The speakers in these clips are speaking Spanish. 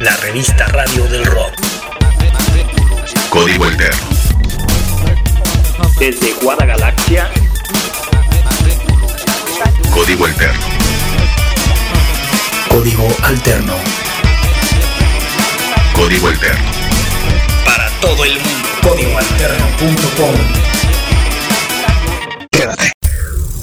la revista radio del rock. Código Alterno. Desde Guadagalaxia, Código Alterno. Código Alterno. Código Alterno. Para todo el mundo. Códigoalterno.com.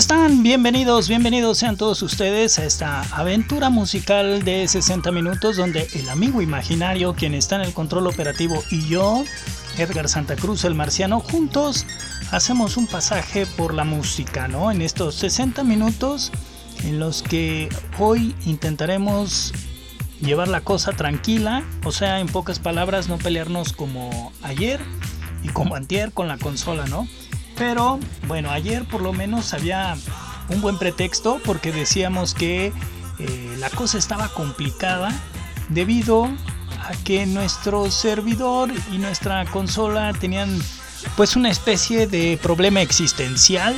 están? Bienvenidos, bienvenidos sean todos ustedes a esta aventura musical de 60 minutos donde el amigo imaginario, quien está en el control operativo y yo, Edgar Santa Cruz, el marciano, juntos hacemos un pasaje por la música, ¿no? En estos 60 minutos en los que hoy intentaremos llevar la cosa tranquila, o sea, en pocas palabras, no pelearnos como ayer y como antier con la consola, ¿no? Pero bueno, ayer por lo menos había un buen pretexto porque decíamos que eh, la cosa estaba complicada debido a que nuestro servidor y nuestra consola tenían pues una especie de problema existencial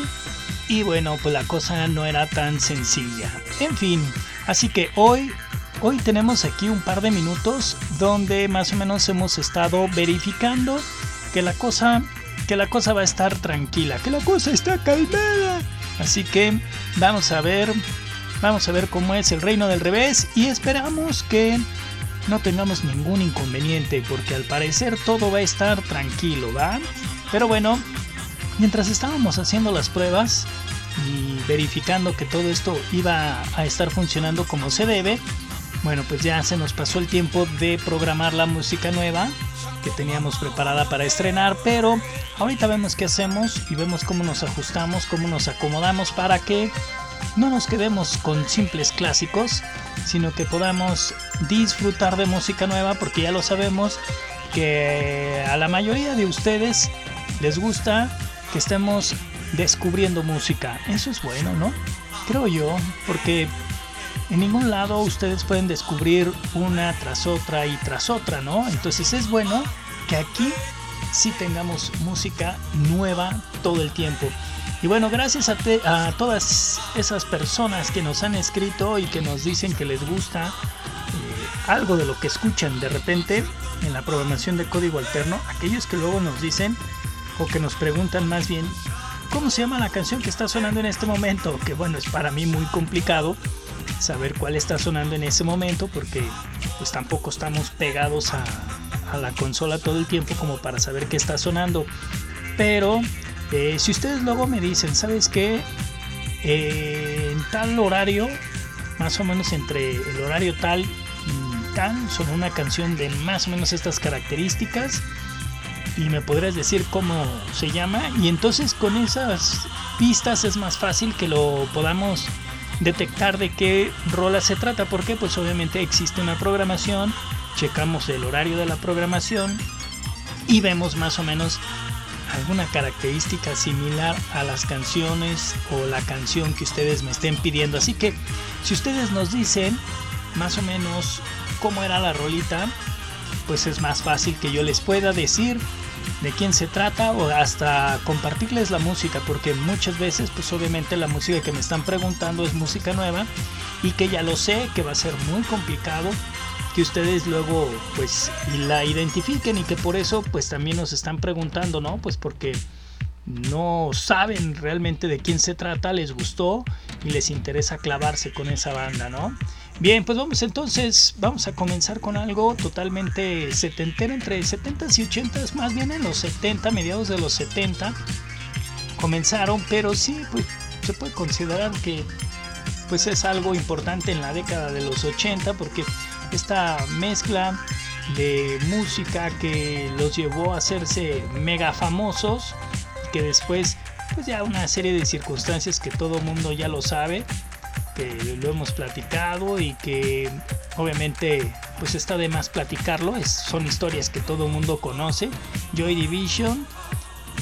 y bueno, pues la cosa no era tan sencilla. En fin, así que hoy hoy tenemos aquí un par de minutos donde más o menos hemos estado verificando que la cosa que la cosa va a estar tranquila, que la cosa está calmada. Así que vamos a ver, vamos a ver cómo es el reino del revés y esperamos que no tengamos ningún inconveniente porque al parecer todo va a estar tranquilo, ¿va? Pero bueno, mientras estábamos haciendo las pruebas y verificando que todo esto iba a estar funcionando como se debe, bueno, pues ya se nos pasó el tiempo de programar la música nueva que teníamos preparada para estrenar, pero ahorita vemos qué hacemos y vemos cómo nos ajustamos, cómo nos acomodamos para que no nos quedemos con simples clásicos, sino que podamos disfrutar de música nueva, porque ya lo sabemos que a la mayoría de ustedes les gusta que estemos descubriendo música. Eso es bueno, ¿no? Creo yo, porque en ningún lado ustedes pueden descubrir una tras otra y tras otra, ¿no? Entonces es bueno que aquí sí tengamos música nueva todo el tiempo. Y bueno, gracias a, todas esas personas que nos han escrito y que nos dicen que les gusta eh, algo de lo que escuchan de repente en la programación de código alterno, aquellos que luego nos dicen o que nos preguntan más bien, ¿cómo se llama la canción que está sonando en este momento? Que bueno, es para mí muy complicado saber cuál está sonando en ese momento porque pues tampoco estamos pegados a, a la consola todo el tiempo como para saber qué está sonando. Pero eh, si ustedes luego me dicen, ¿sabes qué? Eh, en tal horario, más o menos entre el horario tal y tal, son una canción de más o menos estas características. Y me podrías decir cómo se llama. Y entonces con esas pistas es más fácil que lo podamos detectar de qué rola se trata. Porque pues obviamente existe una programación checamos el horario de la programación y vemos más o menos alguna característica similar a las canciones o la canción que ustedes me estén pidiendo. Así que si ustedes nos dicen más o menos cómo era la rolita, pues es más fácil que yo les pueda decir de quién se trata o hasta compartirles la música porque muchas veces pues obviamente la música que me están preguntando es música nueva y que ya lo sé que va a ser muy complicado que ustedes luego pues la identifiquen y que por eso pues también nos están preguntando, ¿no? Pues porque no saben realmente de quién se trata, les gustó y les interesa clavarse con esa banda, ¿no? Bien, pues vamos entonces, vamos a comenzar con algo totalmente setentero, entre 70s y 80s, más bien en los 70, mediados de los 70 comenzaron, pero sí, pues se puede considerar que pues es algo importante en la década de los 80 porque esta mezcla de música que los llevó a hacerse mega famosos que después pues ya una serie de circunstancias que todo mundo ya lo sabe que lo hemos platicado y que obviamente pues está de más platicarlo, es, son historias que todo el mundo conoce. Joy Division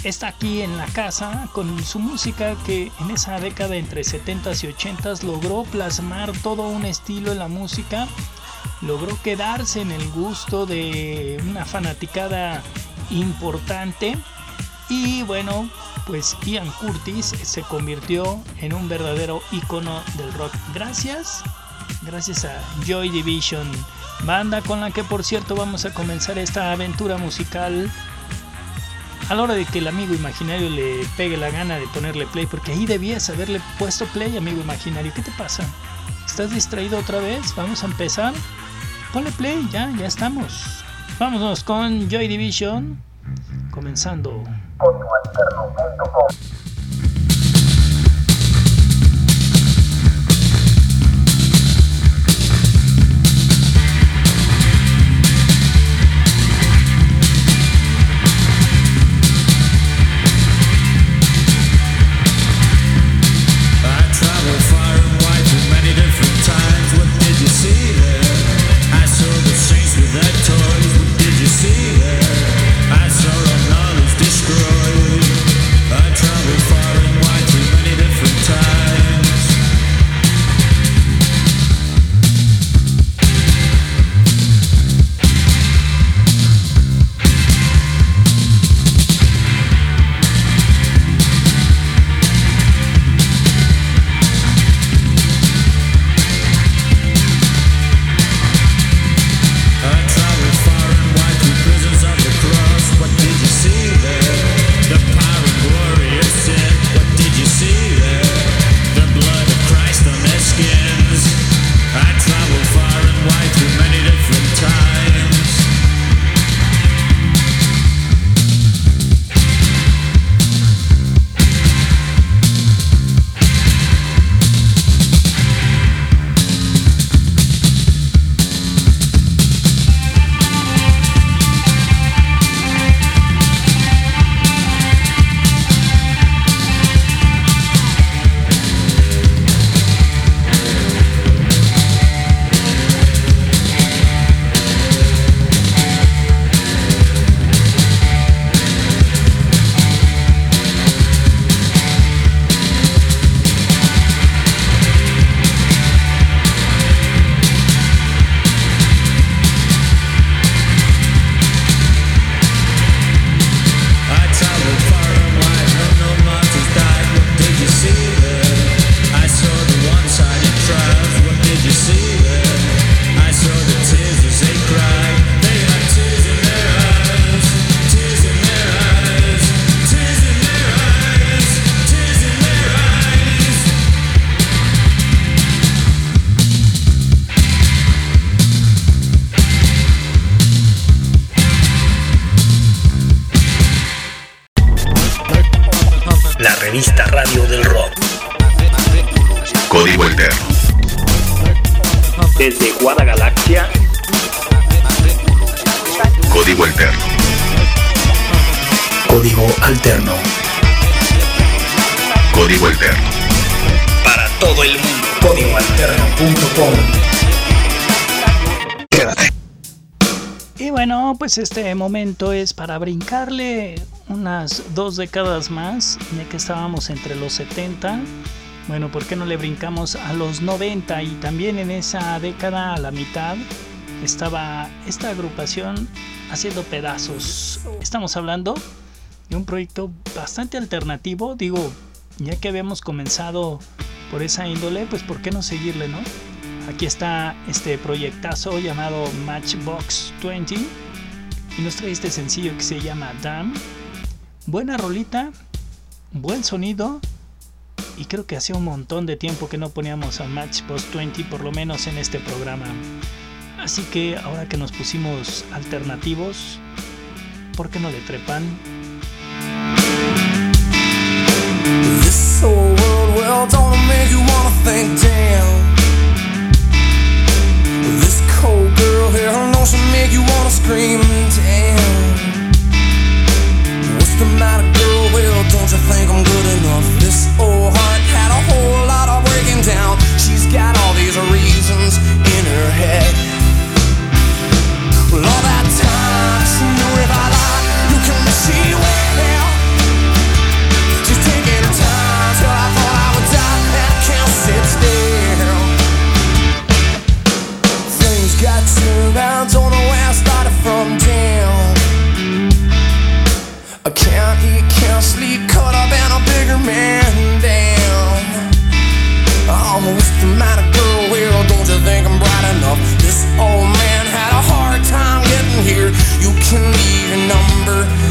está aquí en la casa con su música que en esa década entre 70s y 80s logró plasmar todo un estilo en la música, logró quedarse en el gusto de una fanaticada importante y bueno, pues Ian Curtis se convirtió en un verdadero icono del rock. Gracias, gracias a Joy Division, banda con la que por cierto vamos a comenzar esta aventura musical a la hora de que el amigo imaginario le pegue la gana de ponerle play, porque ahí debías haberle puesto play, amigo imaginario. ¿Qué te pasa? ¿Estás distraído otra vez? Vamos a empezar. Ponle play, ya, ya estamos. Vámonos con Joy Division, comenzando. Pues este momento es para brincarle unas dos décadas más, ya que estábamos entre los 70. Bueno, ¿por qué no le brincamos a los 90? Y también en esa década, a la mitad, estaba esta agrupación haciendo pedazos. Estamos hablando de un proyecto bastante alternativo. Digo, ya que habíamos comenzado por esa índole, pues ¿por qué no seguirle, no? Aquí está este proyectazo llamado Matchbox 20 nos trae este sencillo que se llama Dam. Buena rolita, buen sonido y creo que hacía un montón de tiempo que no poníamos a Match Post 20 por lo menos en este programa. Así que ahora que nos pusimos alternativos, ¿por qué no le trepan? Damn. cold girl here. Her notion make you wanna scream, damn. What's the matter, girl? Well, don't you think I'm good enough? This old heart had a whole lot of breaking down. She's got all these reasons in her head. Well, all that time, she knew if I lied, you can see can leave your number.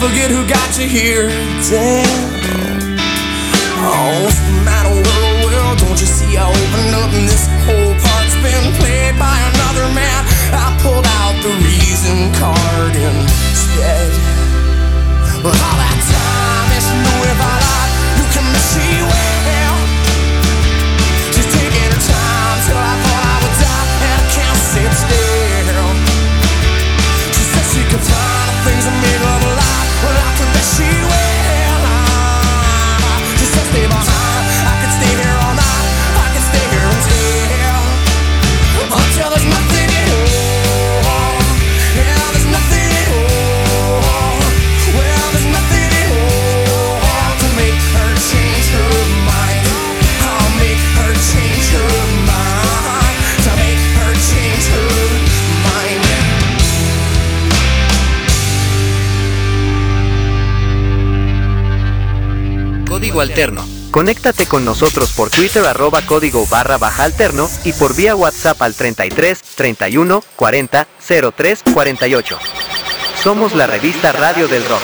Forget who got you here. Damn. Oh, what's the matter, world? Well, don't you see I opened up and this whole part's been played by another man? I pulled out the reason card instead. But all that Código Alterno. Conéctate con nosotros por Twitter arroba código barra baja alterno y por vía WhatsApp al 33 31 40 03 48. Somos la revista Radio del Rock.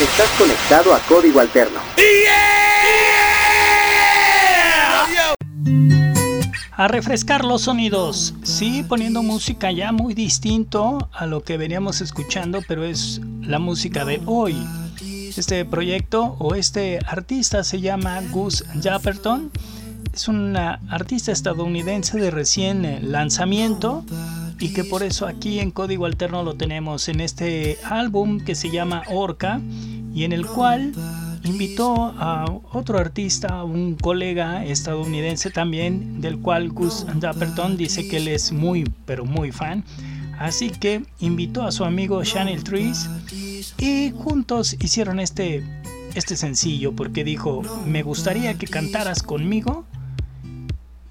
Estás conectado a Código Alterno. A refrescar los sonidos, sí, poniendo música ya muy distinto a lo que veníamos escuchando, pero es la música de hoy. Este proyecto o este artista se llama Gus Japperton. Es un artista estadounidense de recién eh, lanzamiento y que por eso aquí en Código Alterno lo tenemos en este álbum que se llama Orca y en el cual invitó a otro artista, un colega estadounidense también, del cual Gus Dapperton dice que él es muy, pero muy fan. Así que invitó a su amigo Channel Trees y juntos hicieron este, este sencillo porque dijo, me gustaría que cantaras conmigo.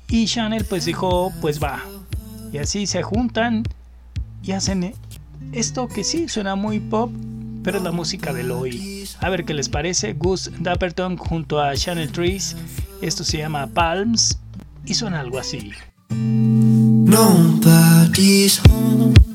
Y Channel pues dijo, pues va. Y así se juntan y hacen esto que sí suena muy pop, pero es la música del hoy. A ver qué les parece. Gus Dapperton junto a Channel Trees. Esto se llama Palms y suena algo así. Nobody's home.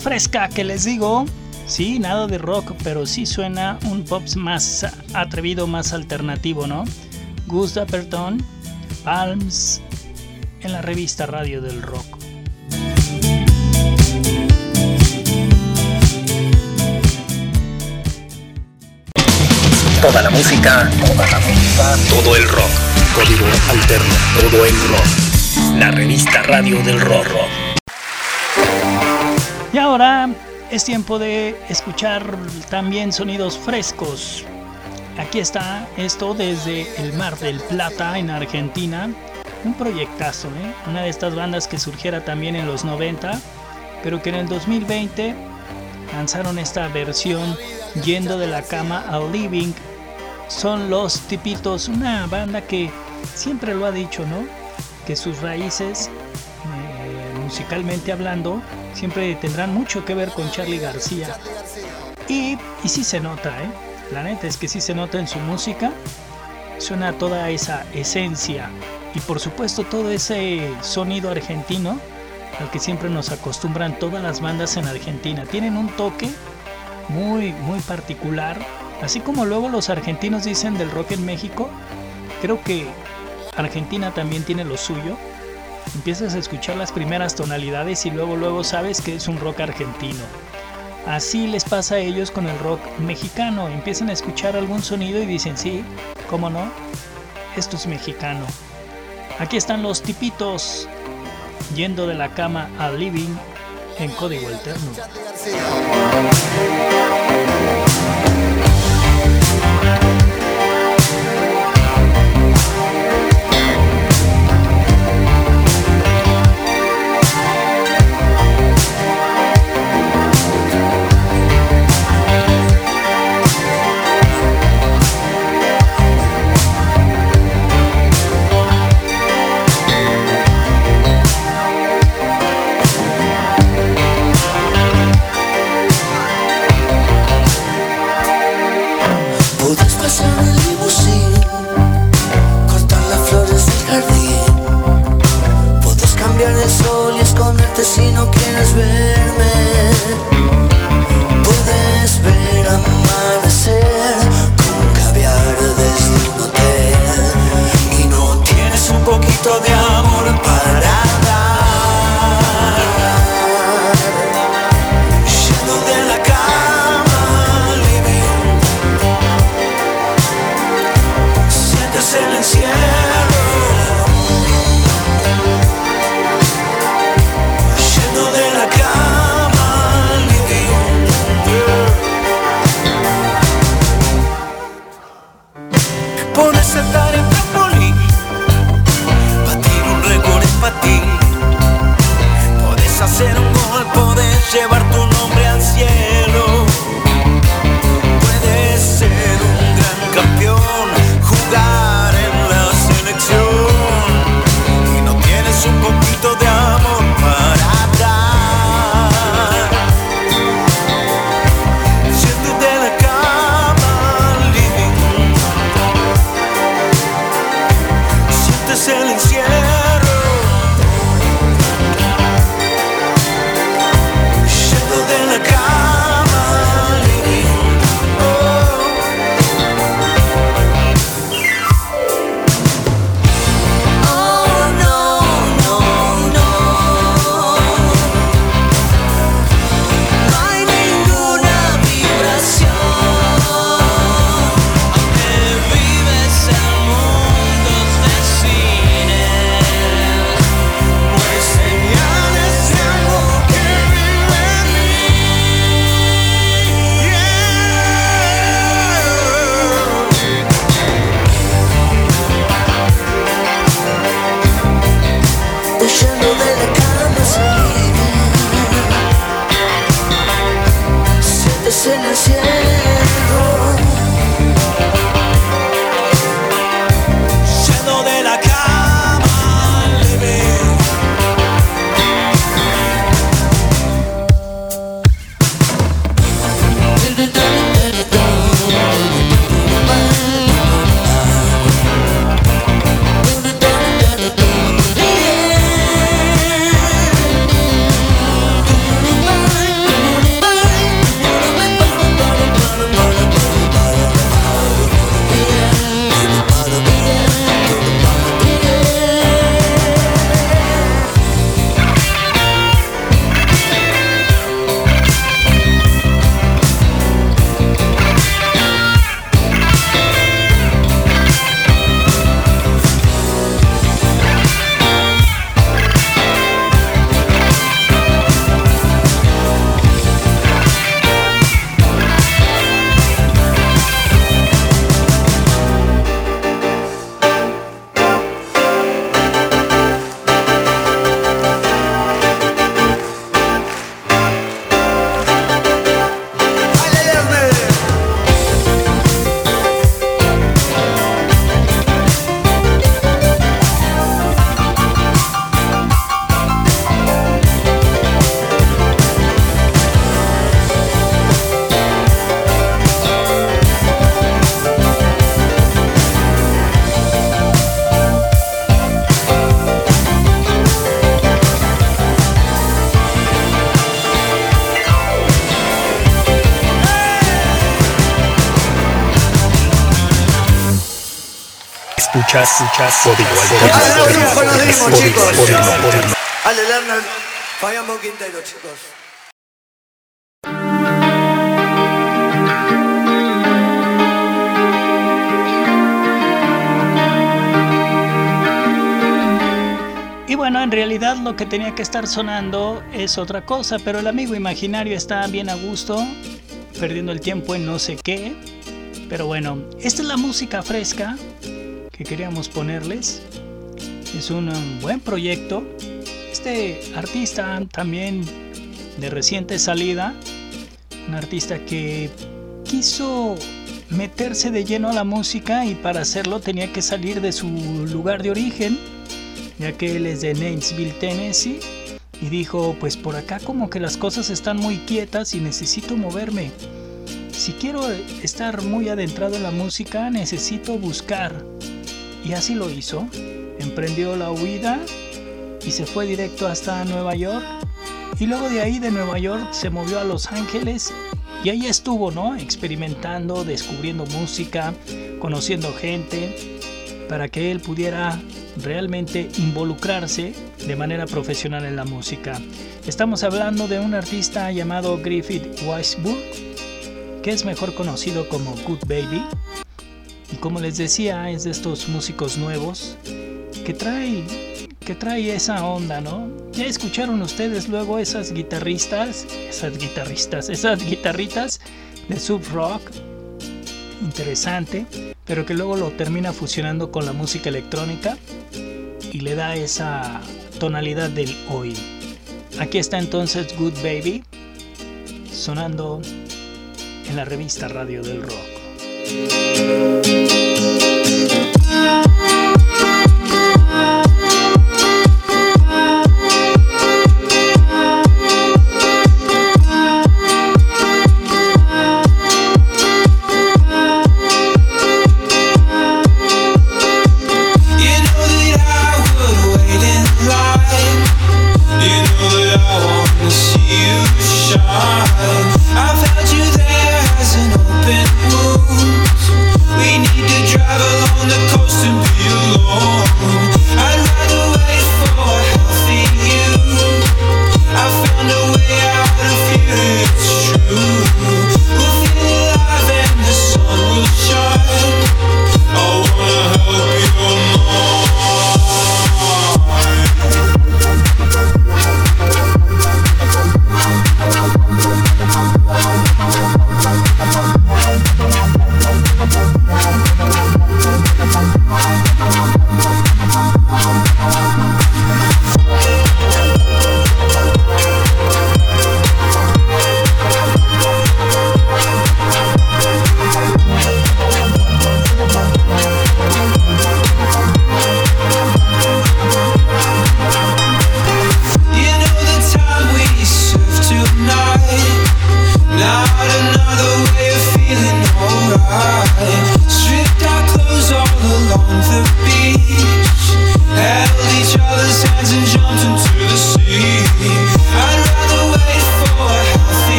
Fresca que les digo. Sí, nada de rock, pero sí suena un pop más atrevido, más alternativo, ¿no? Gus Dapperton, Palms, en la revista Radio del Rock. Toda la música, toda la música, todo el rock. Código alterno, todo el rock. La revista Radio del Rock. Ahora es tiempo de escuchar también sonidos frescos. Aquí está esto desde el Mar del Plata en Argentina. Un proyectazo, ¿eh? Una de estas bandas que surgiera también en los 90, pero que en el 2020 lanzaron esta versión yendo de la cama al living. Son los tipitos, una banda que siempre lo ha dicho, ¿no? Que sus raíces, musicalmente hablando, siempre tendrán mucho que ver con Charlie García. Y, y sí se nota, ¿eh? La neta es que sí se nota en su música. Suena toda esa esencia y por supuesto todo ese sonido argentino al que siempre nos acostumbran todas las bandas en Argentina. Tienen un toque muy, muy particular. Así como luego los argentinos dicen del rock en México, creo que Argentina también tiene lo suyo. Empiezas a escuchar las primeras tonalidades y luego luego sabes que es un rock argentino. Así les pasa a ellos con el rock mexicano. Empiezan a escuchar algún sonido y dicen, sí, ¿cómo no? Esto es mexicano. Aquí están los tipitos yendo de la cama al living en código alterno. Escuchas, escuchas, código alterno. chicos. Fallamos Quintero, chicos. Y bueno, en realidad lo que tenía que estar sonando es otra cosa, pero el amigo imaginario está bien a gusto, perdiendo el tiempo en no sé qué. Pero bueno, esta es la música fresca que queríamos ponerles. Es un buen proyecto. Este artista también de reciente salida, un artista que quiso meterse de lleno a la música y para hacerlo tenía que salir de su lugar de origen ya que él es de Nainsville, Tennessee, y dijo, pues por acá como que las cosas están muy quietas y necesito moverme. Si quiero estar muy adentrado en la música, necesito buscar. Y así lo hizo. Emprendió la huida y se fue directo hasta Nueva York. Y luego de ahí de Nueva York se movió a Los Ángeles y ahí estuvo, ¿no? Experimentando, descubriendo música, conociendo gente, para que él pudiera realmente involucrarse de manera profesional en la música. Estamos hablando de un artista llamado Griffith Weisburg, que es mejor conocido como Good Baby. Y como les decía, es de estos músicos nuevos que trae, que trae esa onda, ¿no? Ya escucharon ustedes luego esas guitarristas, esas guitarristas, esas guitarritas de sub rock. Interesante pero que luego lo termina fusionando con la música electrónica y le da esa tonalidad del hoy. Aquí está entonces Good Baby sonando en la revista Radio del Rock. Música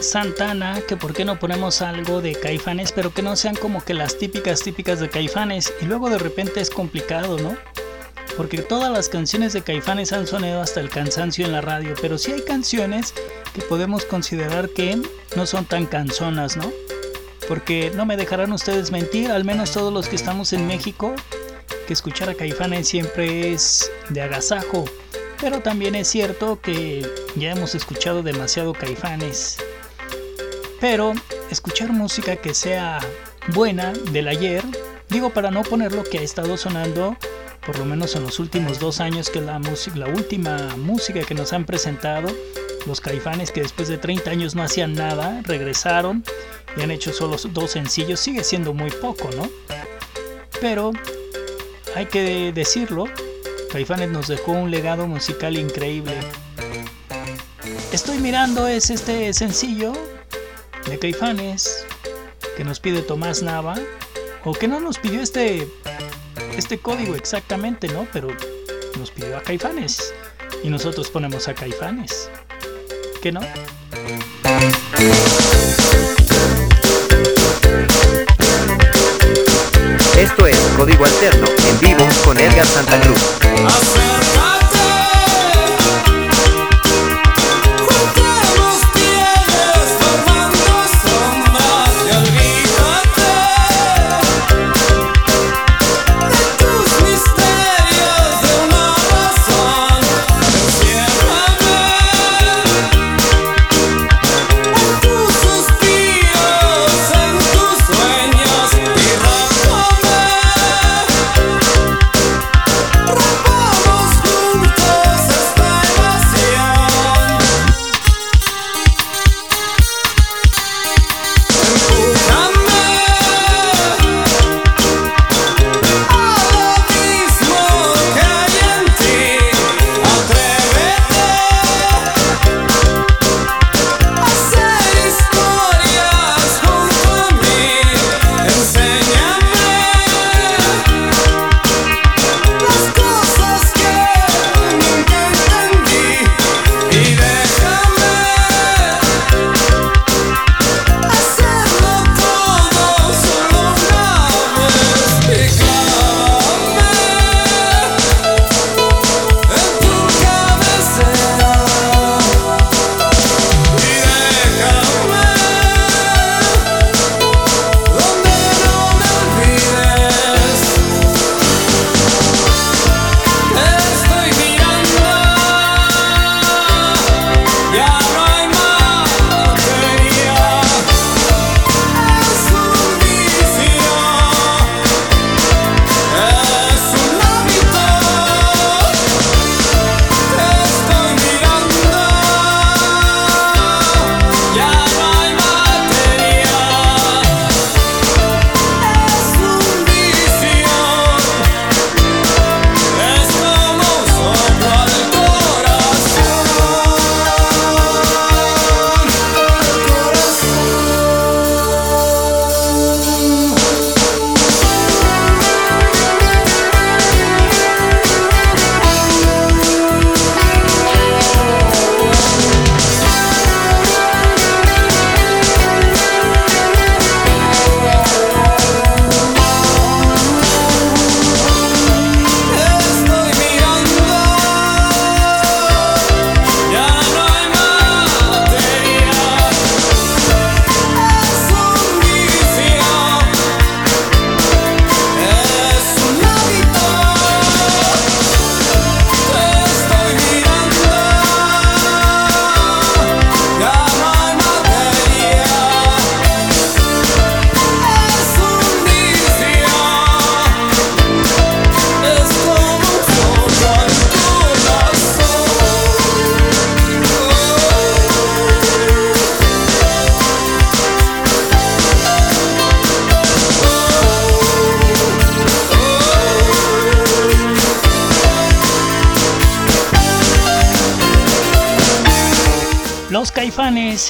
Santana que por qué no ponemos algo de caifanes, pero que no sean como que las típicas típicas de caifanes. Y luego de repente es complicado, ¿no? Porque todas las canciones de caifanes han sonado hasta el cansancio en la radio, pero sí hay canciones que podemos considerar que no son tan canzonas, ¿no? Porque no me dejarán ustedes mentir, al menos todos los que estamos en México, que escuchar a Caifanes siempre es de agasajo, pero también es cierto que ya hemos escuchado demasiado Caifanes. Pero escuchar música que sea buena del ayer, digo para no poner lo que ha estado sonando por lo menos en los últimos dos años, que es la, la última música que nos han presentado. Los caifanes que después de 30 años no hacían nada, regresaron y han hecho solo dos sencillos. Sigue siendo muy poco, ¿no? Pero hay que decirlo, Caifanes nos dejó un legado musical increíble. Estoy mirando es este sencillo de Caifanes que nos pide Tomás Nava o que no nos pidió este este código exactamente, ¿no? Pero nos pidió a Caifanes y nosotros ponemos a Caifanes. ¿Qué no? Esto es Código Alterno en vivo con Edgar Santa Cruz.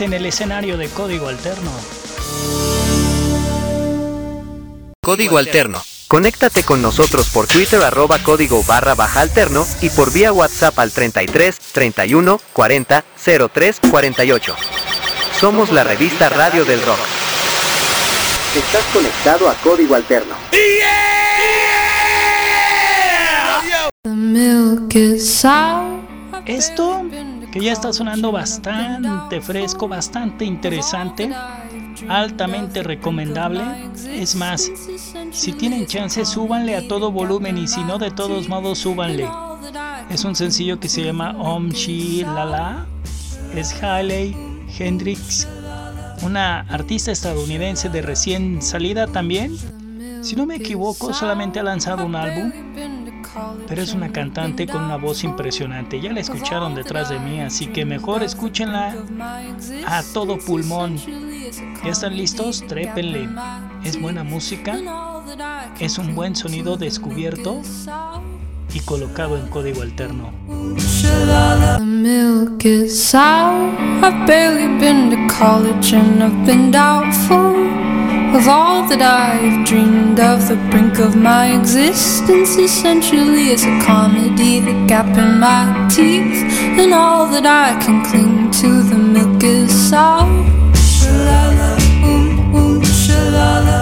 En el escenario de Código Alterno. Código Alterno. Conéctate con nosotros por Twitter arroba código barra baja alterno y por vía WhatsApp al 33 31 40 03 48. Somos la revista Radio del Rock. Estás conectado a Código Alterno. Esto que ya está sonando bastante fresco, bastante interesante, altamente recomendable. Es más, Si tienen chance, súbanle a todo volumen y si no, de todos modos, súbanle. Es un sencillo que se llama Om Chi La Es Hailey Hendrix, una artista estadounidense de recién salida también. Si no me equivoco, solamente ha lanzado un álbum, pero es una cantante con una voz impresionante. Ya la escucharon detrás de mí, así que mejor escúchenla a todo pulmón. ¿Ya están listos? Trépenle. Es buena música, es un buen sonido descubierto y colocado en código alterno. Of all that I've dreamed of. The brink of my existence essentially is a comedy. The gap in my teeth and all that I can cling to. The milk is sour. Shalala, ooh, shalala,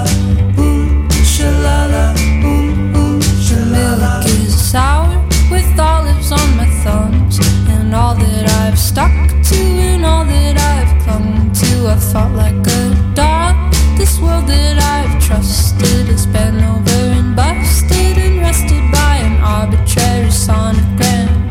ooh, shalala, ooh, shalala. The milk is sour with olives on my thumbs and all that I've stuck to and all that I've clung to. I fought like a dog. This world that I've trusted has been over and busted and rested by an arbitrary sonogram.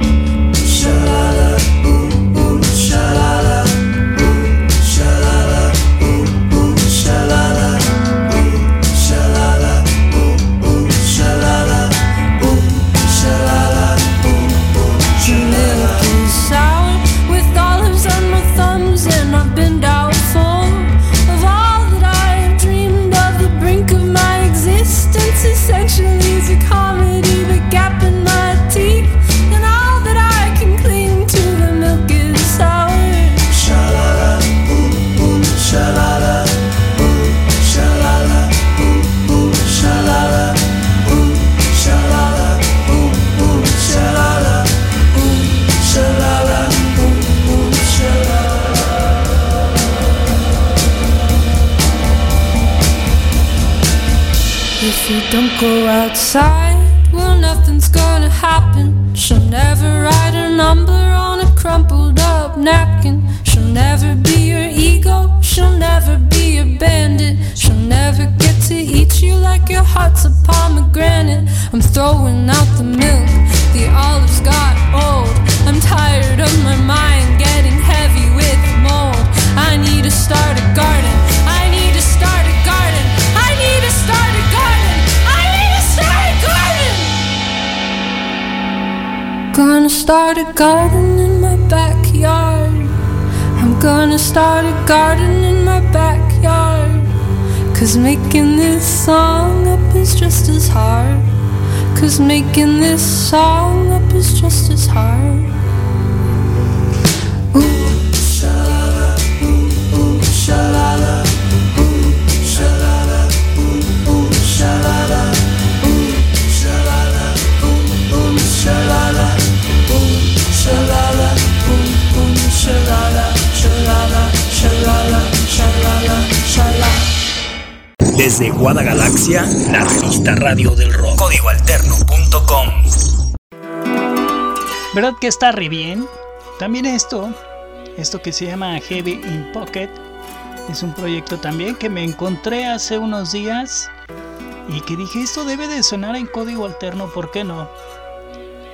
Outside, well, nothing's gonna happen. She'll never write a number on a crumpled up napkin. She'll never be your ego, she'll never be your bandit. She'll never get to eat you like your heart's a pomegranate. I'm throwing out the milk, the olives got old. I'm tired of my mind getting heavy with mold. I need to start a garden. Start a garden in my backyard. I'm gonna start a garden in my backyard. Cause making this song up is just as hard. Cause making this song up is just as hard. Ooh, shalala, ooh, ooh, shalala, ooh, shalala, ooh, ooh, shalala, ooh, shalala, ooh, ooh, shalala, Desde Guadagalaxia, la revista Radio del Rock. Código alterno.com. ¿Verdad que está re bien? También esto, esto que se llama Heavy in Pocket, es un proyecto también que me encontré hace unos días y que dije esto debe de sonar en código alterno, ¿por qué no?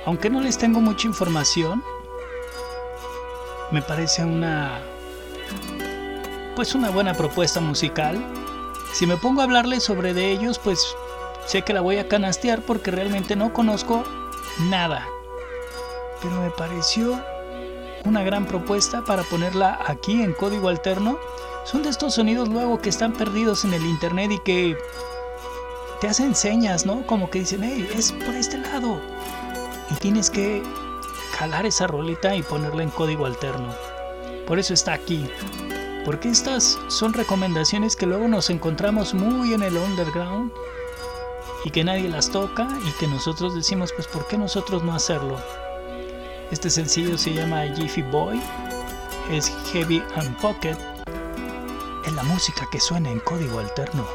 Aunque no les tengo mucha información, me parece una pues una buena propuesta musical. Si me pongo a hablarles sobre de ellos, pues sé que la voy a canastear porque realmente no conozco nada. Pero me pareció una gran propuesta para ponerla aquí en código alterno. Son de estos sonidos luego que están perdidos en el internet y que te hacen señas, ¿no? Como que dicen, hey, es por este lado. Y tienes que jalar esa rolita y ponerla en código alterno. Por eso está aquí. Porque estas son recomendaciones que luego nos encontramos muy en el underground y que nadie las toca y que nosotros decimos, pues ¿por qué nosotros no hacerlo? Este sencillo se llama Jiffy Boy, es Heavy and Pocket, es la música que suena en código alterno.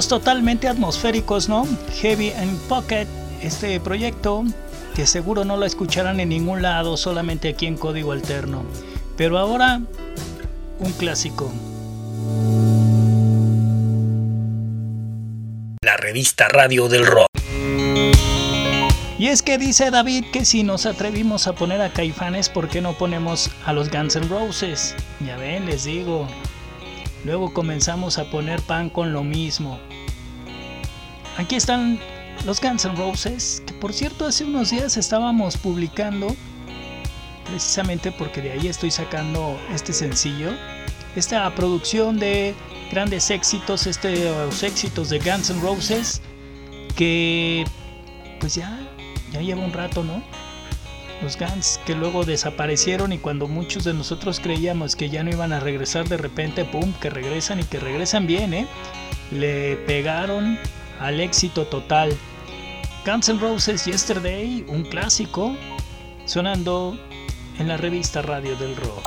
Sonidos totalmente atmosféricos, ¿no? Heavy and Pocket, este proyecto que seguro no lo escucharán en ningún lado, solamente aquí en Código Alterno. Pero ahora, un clásico. La revista Radio del Rock. Y es que dice David que si nos atrevimos a poner a Caifanes, ¿por qué no ponemos a los Guns N' Roses? Ya ven, les digo. Luego comenzamos a poner pan con lo mismo. Aquí están los Guns N' Roses, que por cierto hace unos días estábamos publicando, precisamente porque de ahí estoy sacando este sencillo, esta producción de grandes éxitos, estos éxitos de Guns N' Roses, que pues ya, ya lleva un rato, ¿no? Los Guns que luego desaparecieron y cuando muchos de nosotros creíamos que ya no iban a regresar de repente, ¡pum!, que regresan y que regresan bien, ¿eh? Le pegaron al éxito total. Guns N' Roses Yesterday, un clásico, sonando en la revista Radio del Rock.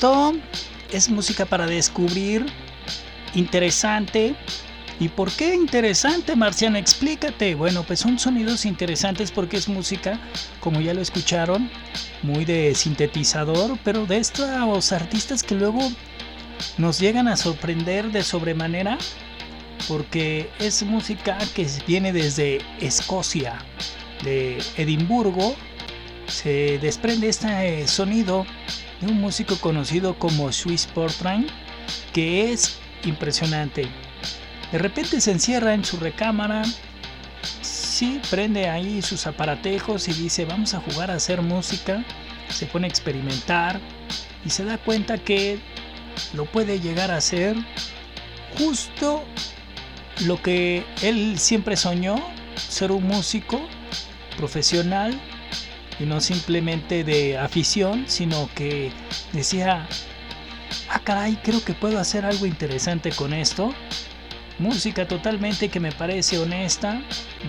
Esto es música para descubrir, interesante. ¿Y por qué interesante, Marciano? Explícate. Bueno, pues son sonidos interesantes porque es música, como ya lo escucharon, muy de sintetizador, pero de estos artistas que luego nos llegan a sorprender de sobremanera porque es música que viene desde Escocia, de Edimburgo. Se desprende este sonido de un músico conocido como Swiss Portland, que es impresionante. De repente se encierra en su recámara, sí, prende ahí sus aparatejos y dice vamos a jugar a hacer música, se pone a experimentar y se da cuenta que lo puede llegar a hacer justo lo que él siempre soñó, ser un músico profesional y no simplemente de afición, sino que decía, ah caray, creo que puedo hacer algo interesante con esto. Música totalmente que me parece honesta,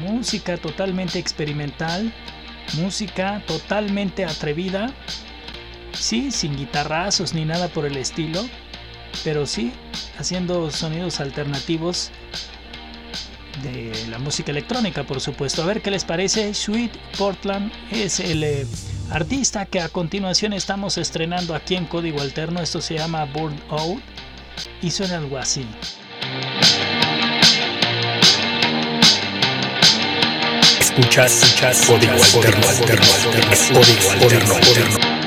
música totalmente experimental, música totalmente atrevida, sí, sin guitarrazos ni nada por el estilo, pero sí haciendo sonidos alternativos de la música electrónica, por supuesto. A ver qué les parece. Sweet Portland es el eh, artista que a continuación estamos estrenando aquí en Código Alterno. Esto se llama Burn Out y suena algo así. Escuchas, escuchas, código alterno, alterno, código alterno, alterno.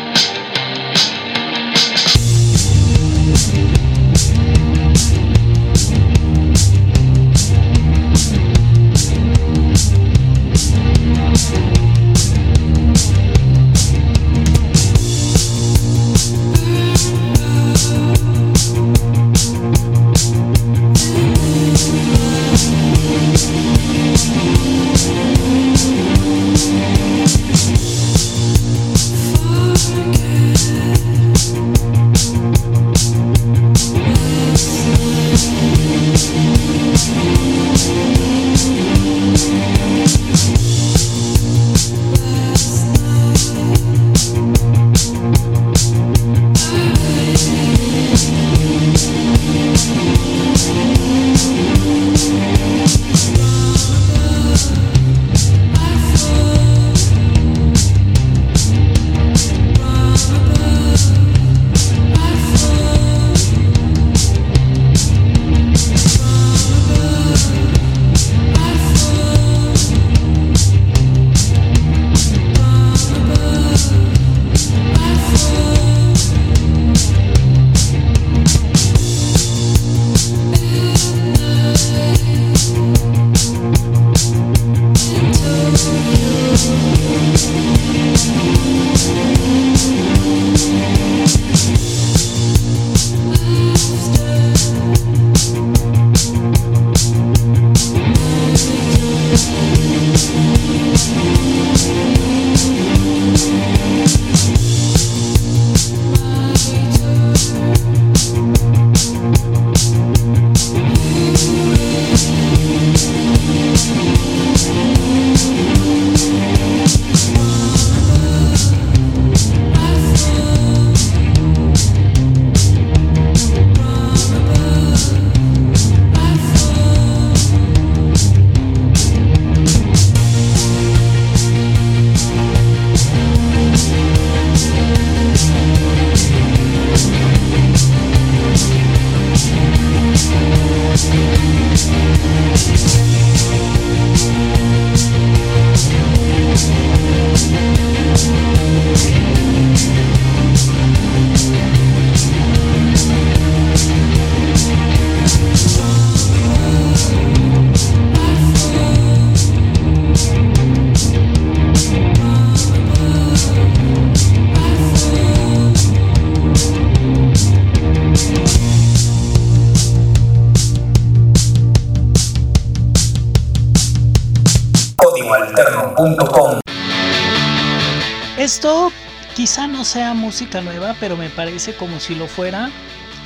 Esto quizá no sea música nueva, pero me parece como si lo fuera.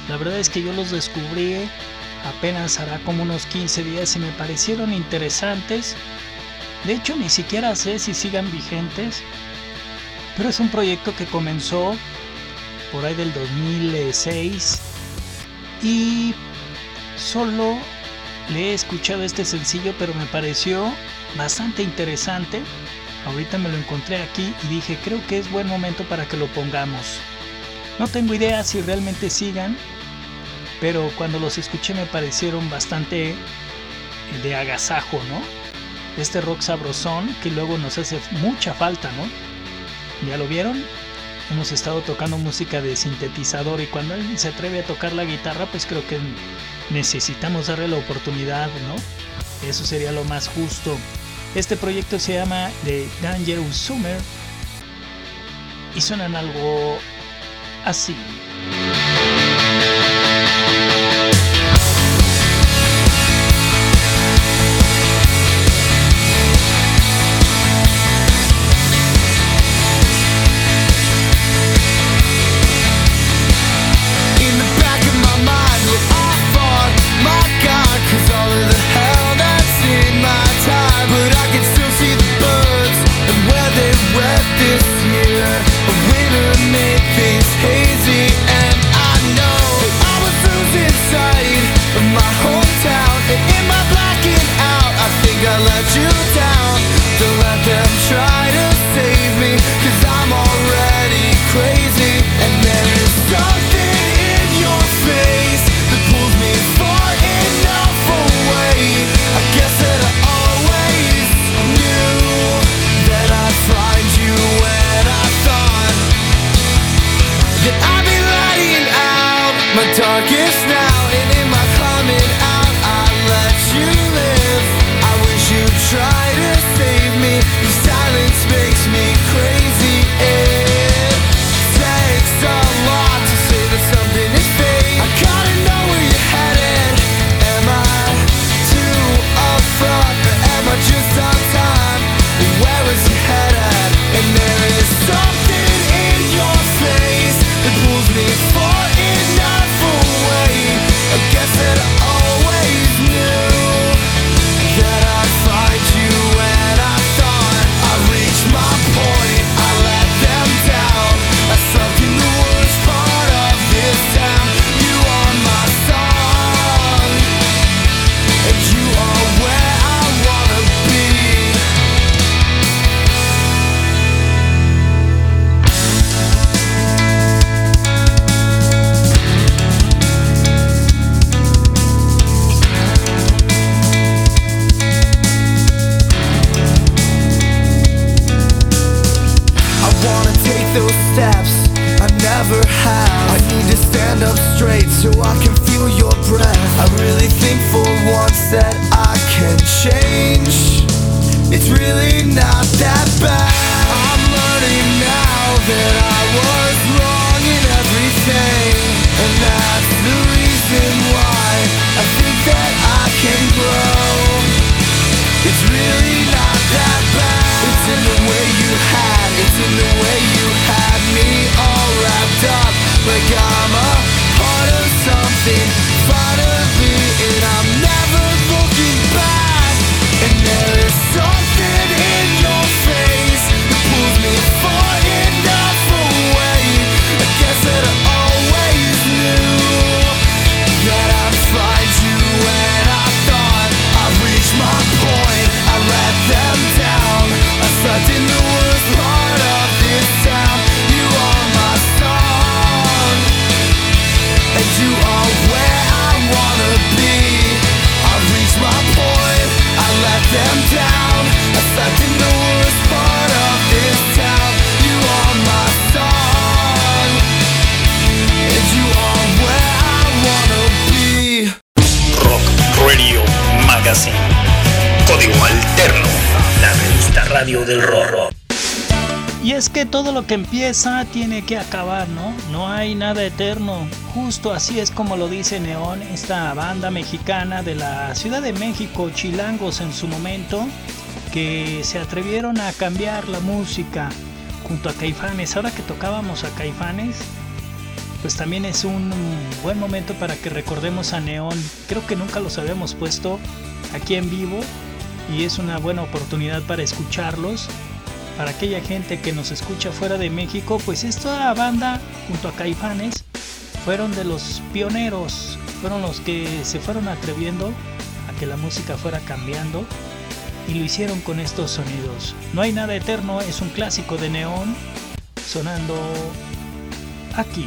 La verdad es que yo los descubrí apenas hará como unos 15 días y me parecieron interesantes De hecho, ni siquiera sé si sigan vigentes, pero es un proyecto que comenzó por ahí del 2006 y solo le he escuchado este sencillo, pero me pareció bastante interesante. Ahorita me lo encontré aquí y dije, creo que es buen momento para que lo pongamos. No tengo idea si realmente sigan, pero cuando los escuché me parecieron bastante de agasajo, ¿no? Este rock sabrosón que luego nos hace mucha falta, ¿no? ¿Ya lo vieron? Hemos estado tocando música de sintetizador y cuando alguien se atreve a tocar la guitarra, pues creo que necesitamos darle la oportunidad, ¿no? Eso sería lo más justo. Este proyecto se llama The Dangerous Summer y suenan algo así. Todo lo que empieza tiene que acabar, ¿no? No hay nada eterno. Justo así es como lo dice Neón, esta banda mexicana de la Ciudad de México, Chilangos en su momento, que se atrevieron a cambiar la música junto a Caifanes. Ahora que tocábamos a Caifanes, pues también es un buen momento para que recordemos a Neón. Creo que nunca los habíamos puesto aquí en vivo y es una buena oportunidad para escucharlos. Para aquella gente que nos escucha fuera de México, pues esta banda junto a Caifanes fueron de los pioneros, fueron los que se fueron atreviendo a que la música fuera cambiando y lo hicieron con estos sonidos. No hay nada eterno es un clásico de neón sonando aquí.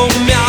El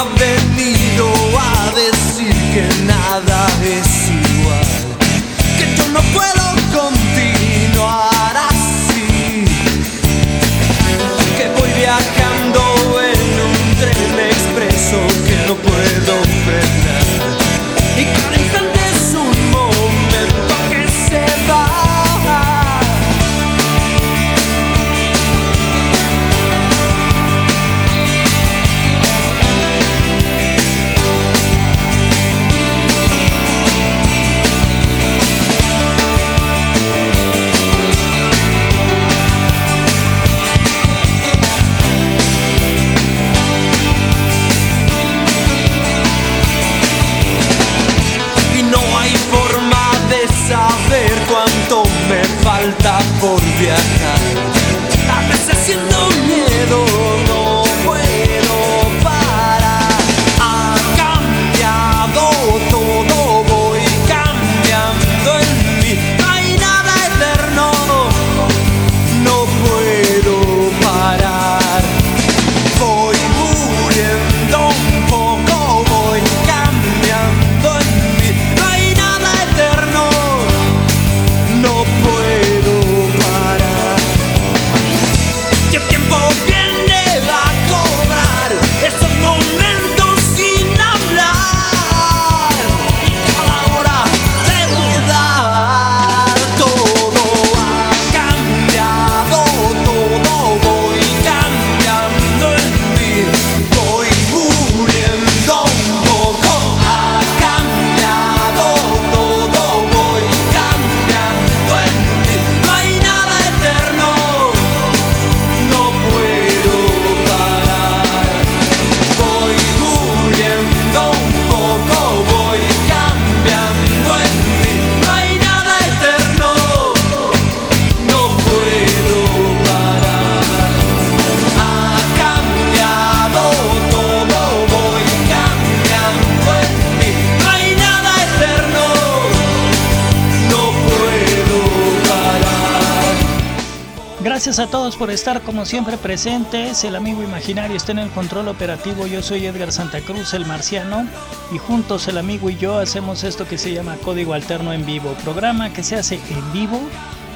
por estar como siempre presentes. El amigo imaginario está en el control operativo. Yo soy Edgar Santa Cruz, el marciano. Y juntos el amigo y yo hacemos esto que se llama Código Alterno en Vivo. Programa que se hace en vivo,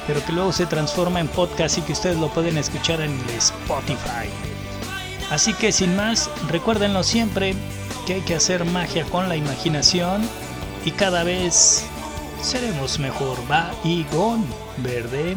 pero que luego se transforma en podcast y que ustedes lo pueden escuchar en el Spotify. Así que sin más, recuérdenlo siempre que hay que hacer magia con la imaginación y cada vez seremos mejor. Va y gon, verde.